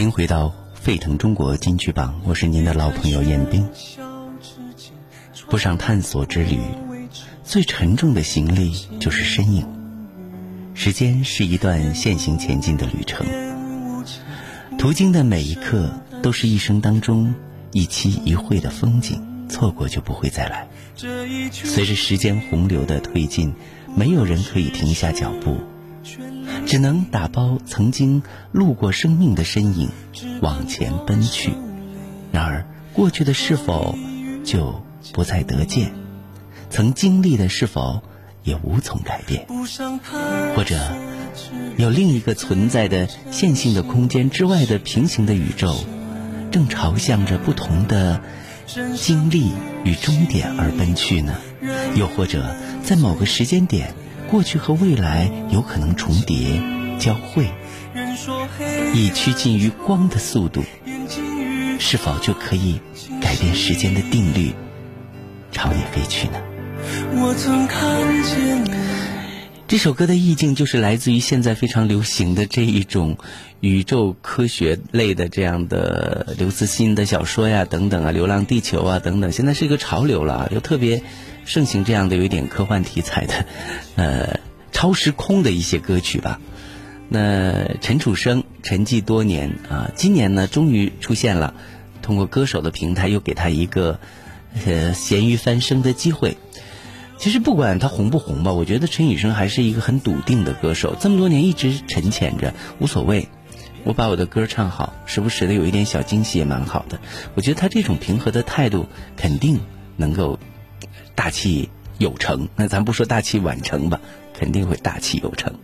欢迎回到沸腾中国金曲榜，我是您的老朋友彦斌。步上探索之旅，最沉重的行李就是身影。时间是一段线性前进的旅程，途经的每一刻都是一生当中一期一会的风景，错过就不会再来。随着时间洪流的推进，没有人可以停下脚步。只能打包曾经路过生命的身影，往前奔去。然而，过去的是否就不再得见？曾经历的是否也无从改变？或者，有另一个存在的线性的空间之外的平行的宇宙，正朝向着不同的经历与终点而奔去呢？又或者，在某个时间点？过去和未来有可能重叠、交汇，以趋近于光的速度，是否就可以改变时间的定律，朝你飞去呢？这首歌的意境就是来自于现在非常流行的这一种宇宙科学类的这样的刘慈欣的小说呀，等等啊，《流浪地球》啊，等等，现在是一个潮流了，又特别。盛行这样的有一点科幻题材的，呃，超时空的一些歌曲吧。那陈楚生沉寂多年啊，今年呢终于出现了，通过歌手的平台又给他一个呃咸鱼翻身的机会。其实不管他红不红吧，我觉得陈雨生还是一个很笃定的歌手，这么多年一直沉潜着，无所谓。我把我的歌唱好，时不时的有一点小惊喜也蛮好的。我觉得他这种平和的态度，肯定能够。大器有成，那咱不说大器晚成吧，肯定会大器有成。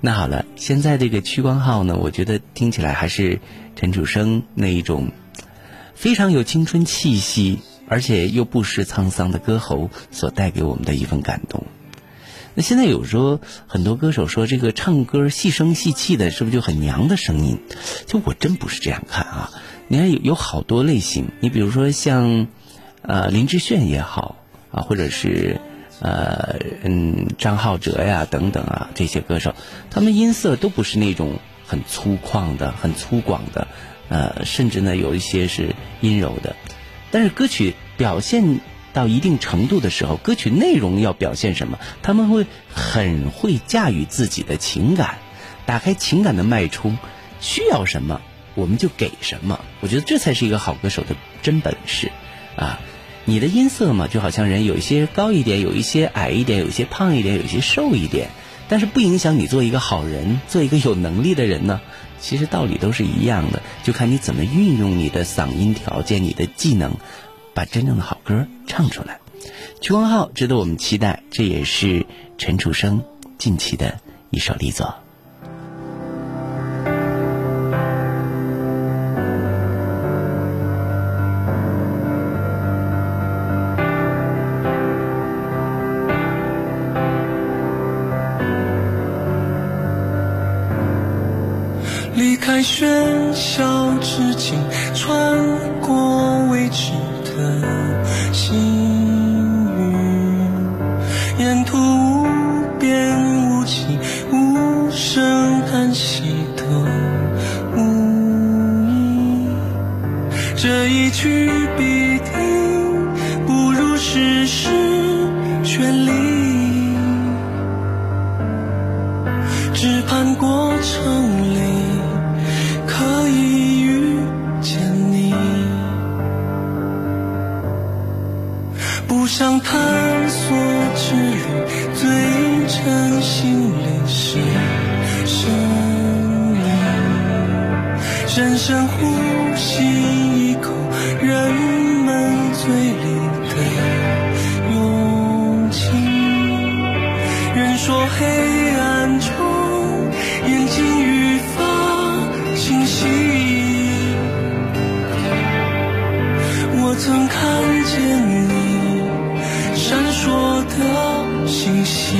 那好了，现在这个屈光浩呢，我觉得听起来还是陈楚生那一种非常有青春气息，而且又不失沧桑的歌喉所带给我们的一份感动。那现在有说很多歌手说这个唱歌细声细气的，是不是就很娘的声音？就我真不是这样看啊！你看有有好多类型，你比如说像呃林志炫也好。啊，或者是，呃，嗯，张浩哲呀，等等啊，这些歌手，他们音色都不是那种很粗犷的、很粗犷的，呃，甚至呢，有一些是阴柔的。但是歌曲表现到一定程度的时候，歌曲内容要表现什么，他们会很会驾驭自己的情感，打开情感的脉冲，需要什么我们就给什么。我觉得这才是一个好歌手的真本事，啊。你的音色嘛，就好像人有一些高一点，有一些矮一点，有一些胖一点，有一些瘦一点，但是不影响你做一个好人，做一个有能力的人呢。其实道理都是一样的，就看你怎么运用你的嗓音条件、你的技能，把真正的好歌唱出来。曲光浩值得我们期待，这也是陈楚生近期的一首力作。途无边无际，无声叹息都无意。这一曲深呼吸一口人们嘴里的勇气人说黑暗中眼睛愈发清晰我曾看见你闪烁的星星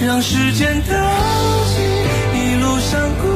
让时间倒计山谷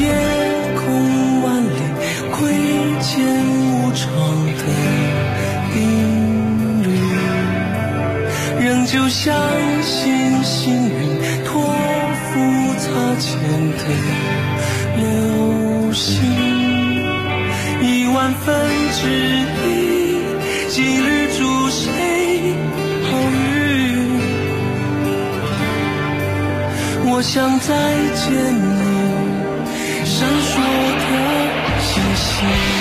夜空万里窥见无常的定律。仍旧相信幸运托付擦肩的流星，一万分之一几率祝谁好运？我想再见你闪烁的星星。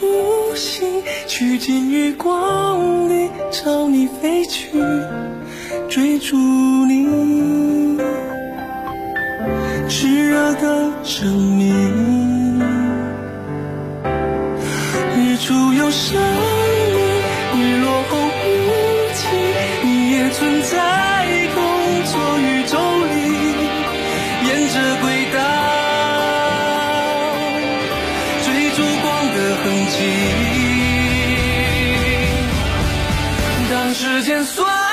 路上孤行，趋近于光里朝你飞去，追逐你炽热的证明。日出又升痕迹。当时间算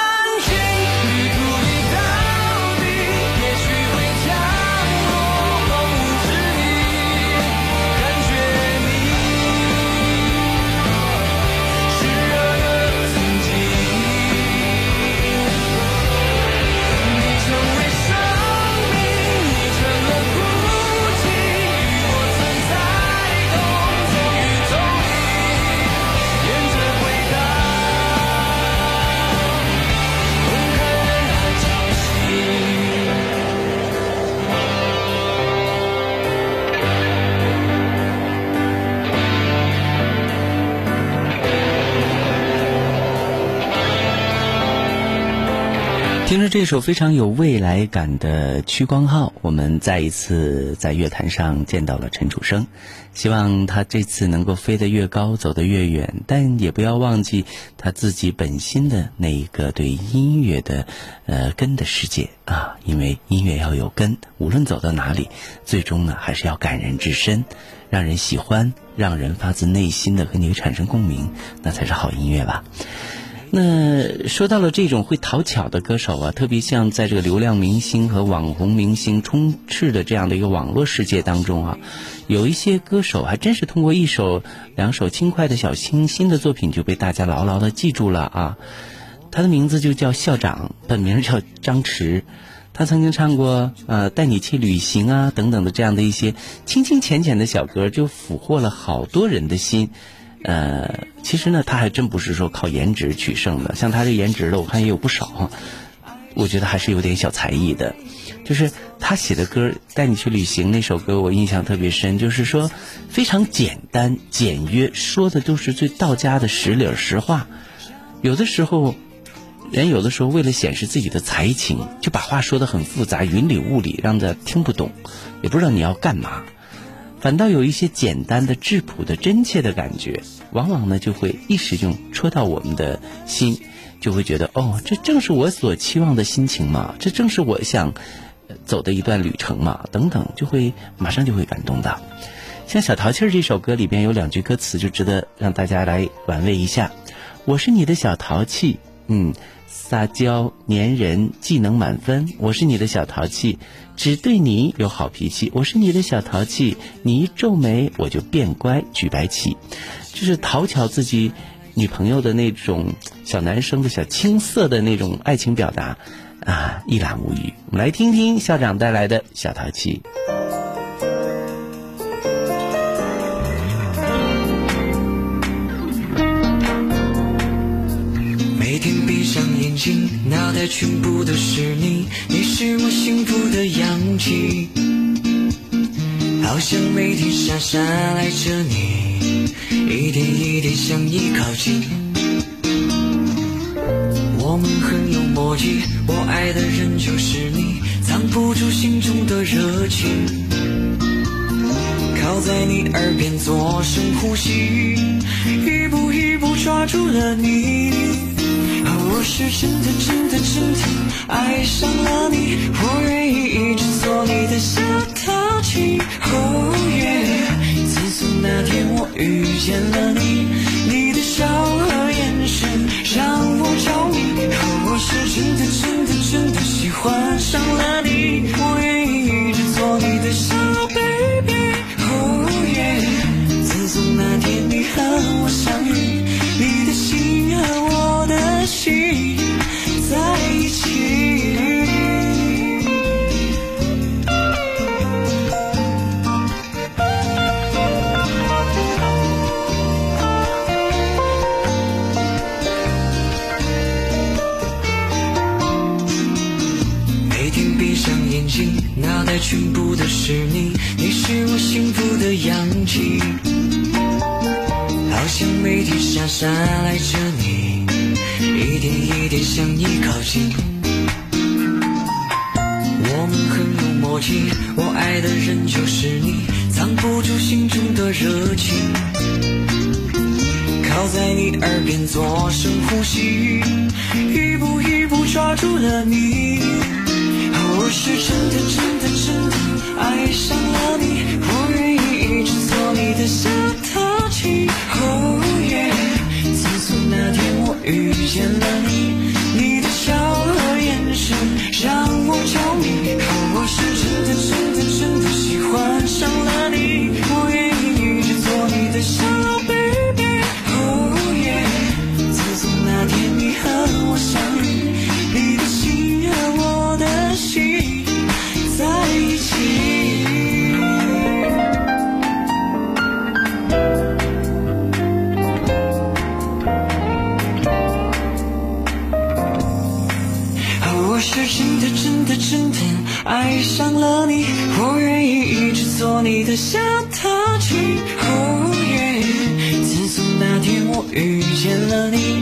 这首非常有未来感的《趋光号》，我们再一次在乐坛上见到了陈楚生。希望他这次能够飞得越高，走得越远，但也不要忘记他自己本心的那一个对音乐的呃根的世界啊！因为音乐要有根，无论走到哪里，最终呢还是要感人至深，让人喜欢，让人发自内心的和你产生共鸣，那才是好音乐吧。那说到了这种会讨巧的歌手啊，特别像在这个流量明星和网红明星充斥的这样的一个网络世界当中啊，有一些歌手还真是通过一首、两首轻快的小清新的作品就被大家牢牢的记住了啊。他的名字就叫校长，本名叫张弛。他曾经唱过呃带你去旅行啊等等的这样的一些清清浅浅的小歌，就俘获了好多人的心。呃，其实呢，他还真不是说靠颜值取胜的，像他这颜值的，我看也有不少。我觉得还是有点小才艺的，就是他写的歌《带你去旅行》那首歌，我印象特别深，就是说非常简单简约，说的都是最道家的实理儿实话。有的时候，人有的时候为了显示自己的才情，就把话说的很复杂，云里雾里，让他听不懂，也不知道你要干嘛。反倒有一些简单的、质朴的、真切的感觉，往往呢就会一时就戳到我们的心，就会觉得哦，这正是我所期望的心情嘛，这正是我想走的一段旅程嘛，等等，就会马上就会感动的。像《小淘气》这首歌里边有两句歌词，就值得让大家来玩味一下。我是你的小淘气，嗯，撒娇粘人，技能满分。我是你的小淘气，只对你有好脾气。我是你的小淘气，你一皱眉我就变乖，举白旗，就是讨巧自己女朋友的那种小男生的小青涩的那种爱情表达，啊，一览无余。我们来听听校长带来的小淘气。全部都是你，你是我幸福的氧气，好像每天傻傻赖着你，一点一点向你靠近。我们很有默契，我爱的人就是你，藏不住心中的热情，靠在你耳边做深呼吸，一步一步抓住了你。我是真的真的真的爱上了你，我愿意一直做你的小淘气。哦耶！自从那天我遇见了你，上眼睛脑袋全部都是你，你是我幸福的氧气，好像每天傻傻赖着你，一点一点向你靠近。我们很有默契，我爱的人就是你，藏不住心中的热情，靠在你耳边做深呼吸，一步一步抓住了你。我是真的真的真的爱上了你，我愿意一直做你的小淘气。哦耶！自从那天我遇见了你，遇见了你，